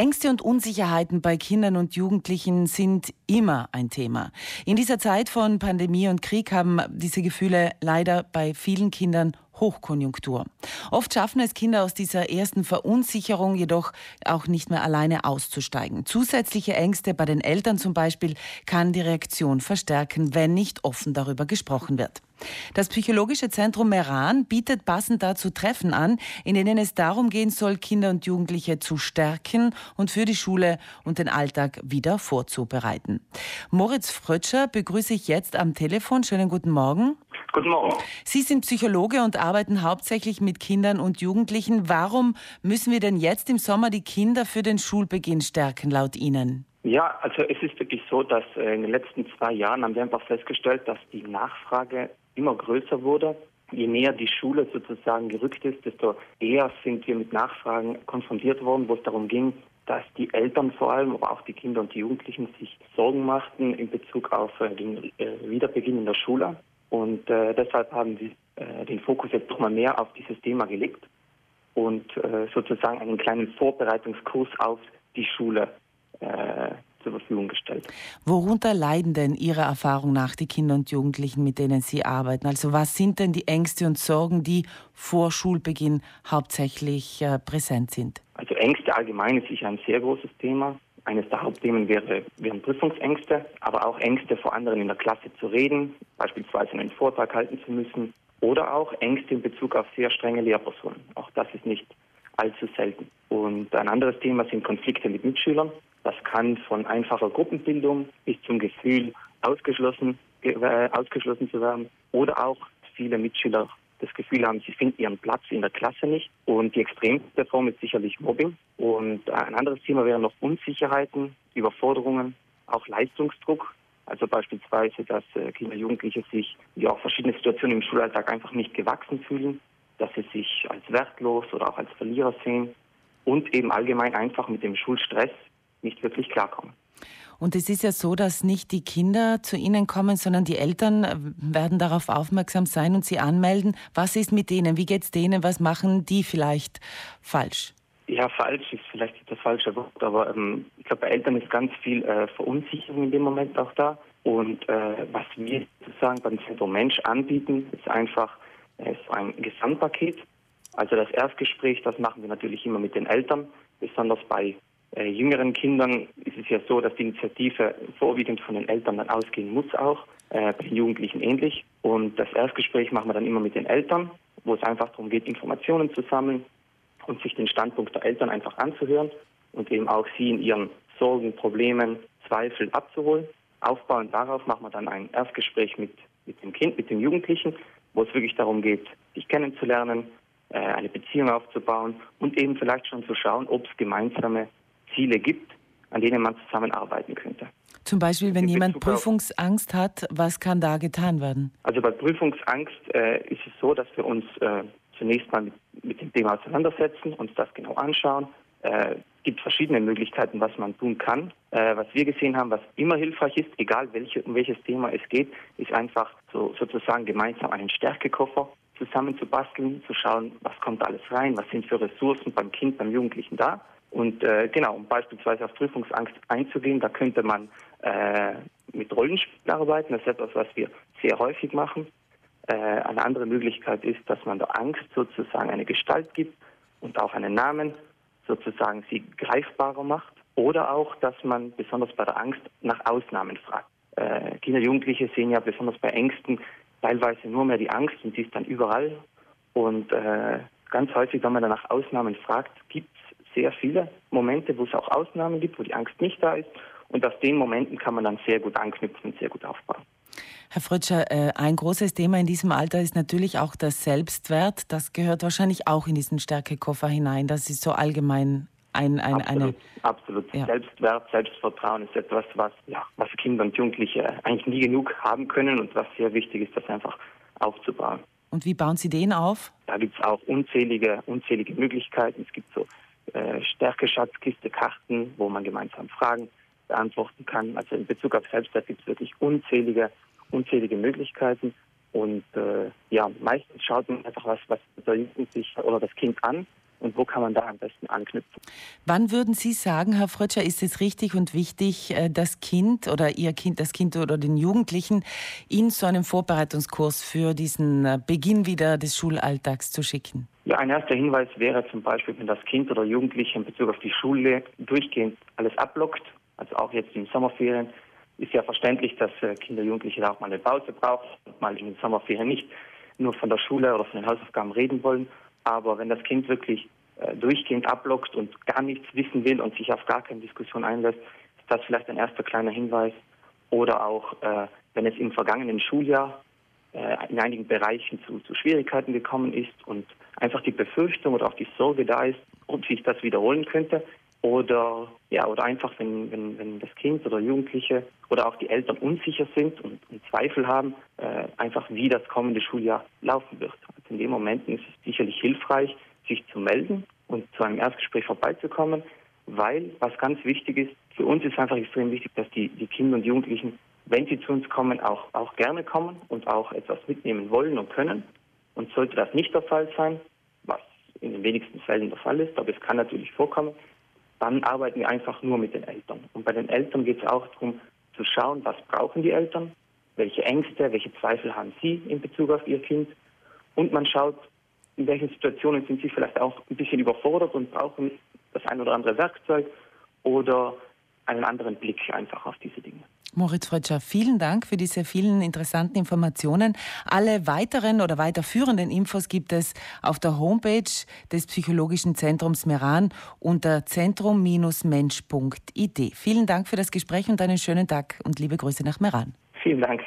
Ängste und Unsicherheiten bei Kindern und Jugendlichen sind immer ein Thema. In dieser Zeit von Pandemie und Krieg haben diese Gefühle leider bei vielen Kindern Hochkonjunktur. Oft schaffen es Kinder aus dieser ersten Verunsicherung jedoch auch nicht mehr alleine auszusteigen. Zusätzliche Ängste bei den Eltern zum Beispiel kann die Reaktion verstärken, wenn nicht offen darüber gesprochen wird. Das Psychologische Zentrum Meran bietet passend dazu Treffen an, in denen es darum gehen soll, Kinder und Jugendliche zu stärken und für die Schule und den Alltag wieder vorzubereiten. Moritz Frötscher begrüße ich jetzt am Telefon. Schönen guten Morgen. Guten Morgen. Sie sind Psychologe und arbeiten hauptsächlich mit Kindern und Jugendlichen. Warum müssen wir denn jetzt im Sommer die Kinder für den Schulbeginn stärken, laut Ihnen? Ja, also es ist wirklich so, dass äh, in den letzten zwei Jahren haben wir einfach festgestellt, dass die Nachfrage immer größer wurde. Je näher die Schule sozusagen gerückt ist, desto eher sind wir mit Nachfragen konfrontiert worden, wo es darum ging, dass die Eltern vor allem, aber auch die Kinder und die Jugendlichen sich Sorgen machten in Bezug auf äh, den äh, Wiederbeginn in der Schule. Und äh, deshalb haben wir äh, den Fokus jetzt nochmal mehr auf dieses Thema gelegt und äh, sozusagen einen kleinen Vorbereitungskurs auf die Schule äh, zur Verfügung gestellt. Worunter leiden denn Ihrer Erfahrung nach die Kinder und Jugendlichen, mit denen Sie arbeiten? Also was sind denn die Ängste und Sorgen, die vor Schulbeginn hauptsächlich äh, präsent sind? Also Ängste allgemein ist sicher ein sehr großes Thema. Eines der Hauptthemen wäre, wären Prüfungsängste, aber auch Ängste vor anderen in der Klasse zu reden, beispielsweise einen Vortrag halten zu müssen, oder auch Ängste in Bezug auf sehr strenge Lehrpersonen. Auch das ist nicht allzu selten. Und ein anderes Thema sind Konflikte mit Mitschülern. Das kann von einfacher Gruppenbildung bis zum Gefühl, ausgeschlossen, äh, ausgeschlossen zu werden, oder auch viele Mitschüler das Gefühl haben, sie finden ihren Platz in der Klasse nicht. Und die extremste Form ist sicherlich Mobbing. Und ein anderes Thema wären noch Unsicherheiten, Überforderungen, auch Leistungsdruck. Also beispielsweise, dass äh, Kinder und Jugendliche sich ja auch verschiedene Situationen im Schulalltag einfach nicht gewachsen fühlen, dass sie sich als wertlos oder auch als Verlierer sehen und eben allgemein einfach mit dem Schulstress nicht wirklich klarkommen. Und es ist ja so, dass nicht die Kinder zu Ihnen kommen, sondern die Eltern werden darauf aufmerksam sein und Sie anmelden. Was ist mit denen? Wie geht es denen? Was machen die vielleicht falsch? Ja, falsch ist vielleicht das falsche Wort, aber ähm, ich glaube, bei Eltern ist ganz viel äh, Verunsicherung in dem Moment auch da. Und äh, was wir sozusagen beim Zentrum Mensch anbieten, ist einfach äh, so ein Gesamtpaket. Also das Erstgespräch, das machen wir natürlich immer mit den Eltern, besonders bei äh, jüngeren Kindern ist es ja so, dass die Initiative vorwiegend von den Eltern dann ausgehen muss auch, äh, bei den Jugendlichen ähnlich. Und das Erstgespräch machen wir dann immer mit den Eltern, wo es einfach darum geht, Informationen zu sammeln und sich den Standpunkt der Eltern einfach anzuhören und eben auch sie in ihren Sorgen, Problemen, Zweifeln abzuholen. Aufbauend darauf machen wir dann ein Erstgespräch mit, mit dem Kind, mit dem Jugendlichen, wo es wirklich darum geht, sich kennenzulernen, äh, eine Beziehung aufzubauen und eben vielleicht schon zu schauen, ob es gemeinsame Ziele gibt, an denen man zusammenarbeiten könnte. Zum Beispiel, wenn jemand Prüfungsangst hat, was kann da getan werden? Also bei Prüfungsangst äh, ist es so, dass wir uns äh, zunächst mal mit, mit, dem Thema auseinandersetzen, uns das genau anschauen. Es äh, gibt verschiedene Möglichkeiten, was man tun kann. Äh, was wir gesehen haben, was immer hilfreich ist, egal welche, um welches Thema es geht, ist einfach so, sozusagen gemeinsam einen Stärkekoffer zusammenzubasteln, zu schauen, was kommt alles rein, was sind für Ressourcen beim Kind, beim Jugendlichen da und äh, genau, um beispielsweise auf Prüfungsangst einzugehen, da könnte man äh, mit Rollenspielen arbeiten. Das ist etwas, was wir sehr häufig machen. Äh, eine andere Möglichkeit ist, dass man der Angst sozusagen eine Gestalt gibt und auch einen Namen, sozusagen sie greifbarer macht. Oder auch, dass man besonders bei der Angst nach Ausnahmen fragt. Äh, Kinder, Jugendliche sehen ja besonders bei Ängsten teilweise nur mehr die Angst und die ist dann überall. Und äh, ganz häufig, wenn man dann nach Ausnahmen fragt, gibt sehr viele Momente, wo es auch Ausnahmen gibt, wo die Angst nicht da ist. Und aus den Momenten kann man dann sehr gut anknüpfen und sehr gut aufbauen. Herr Frötscher, äh, ein großes Thema in diesem Alter ist natürlich auch der Selbstwert. Das gehört wahrscheinlich auch in diesen Stärkekoffer hinein. Das ist so allgemein ein, ein, absolut, eine. Absolut. Ja. Selbstwert, Selbstvertrauen ist etwas, was, ja, was Kinder und Jugendliche eigentlich nie genug haben können und was sehr wichtig ist, das einfach aufzubauen. Und wie bauen Sie den auf? Da gibt es auch unzählige, unzählige Möglichkeiten. Es gibt so äh, Stärke-Schatzkiste Karten, wo man gemeinsam Fragen beantworten kann. Also in Bezug auf Selbstwert gibt es wirklich unzählige, unzählige Möglichkeiten. Und äh, ja, meistens schaut man einfach was, was der Jugendliche oder das Kind an und wo kann man da am besten anknüpfen. Wann würden Sie sagen, Herr Frötscher, ist es richtig und wichtig, äh, das Kind oder Ihr Kind, das Kind oder den Jugendlichen in so einen Vorbereitungskurs für diesen äh, Beginn wieder des Schulalltags zu schicken? Ja, ein erster Hinweis wäre zum Beispiel, wenn das Kind oder Jugendliche in Bezug auf die Schule durchgehend alles ablockt, also auch jetzt in Sommerferien, ist ja verständlich, dass äh, Kinder, Jugendliche da auch mal eine Pause brauchen und mal in den Sommerferien nicht nur von der Schule oder von den Hausaufgaben reden wollen. Aber wenn das Kind wirklich äh, durchgehend ablockt und gar nichts wissen will und sich auf gar keine Diskussion einlässt, ist das vielleicht ein erster kleiner Hinweis. Oder auch, äh, wenn es im vergangenen Schuljahr in einigen Bereichen zu, zu Schwierigkeiten gekommen ist und einfach die Befürchtung oder auch die Sorge da ist, ob sich das wiederholen könnte, oder ja, oder einfach, wenn, wenn, wenn das Kind oder Jugendliche oder auch die Eltern unsicher sind und, und Zweifel haben, äh, einfach wie das kommende Schuljahr laufen wird. Also in den Momenten ist es sicherlich hilfreich, sich zu melden und zu einem Erstgespräch vorbeizukommen, weil was ganz wichtig ist, für uns ist einfach extrem wichtig, dass die, die Kinder und Jugendlichen, wenn sie zu uns kommen, auch, auch gerne kommen und auch etwas mitnehmen wollen und können. Und sollte das nicht der Fall sein, was in den wenigsten Fällen der Fall ist, aber es kann natürlich vorkommen, dann arbeiten wir einfach nur mit den Eltern. Und bei den Eltern geht es auch darum zu schauen, was brauchen die Eltern, welche Ängste, welche Zweifel haben sie in Bezug auf ihr Kind. Und man schaut, in welchen Situationen sind sie vielleicht auch ein bisschen überfordert und brauchen das ein oder andere Werkzeug oder einen anderen Blick einfach auf diese Dinge. Moritz Frötscher, vielen Dank für diese vielen interessanten Informationen. Alle weiteren oder weiterführenden Infos gibt es auf der Homepage des Psychologischen Zentrums Meran unter zentrum-mensch.id. Vielen Dank für das Gespräch und einen schönen Tag und liebe Grüße nach Meran. Vielen Dank.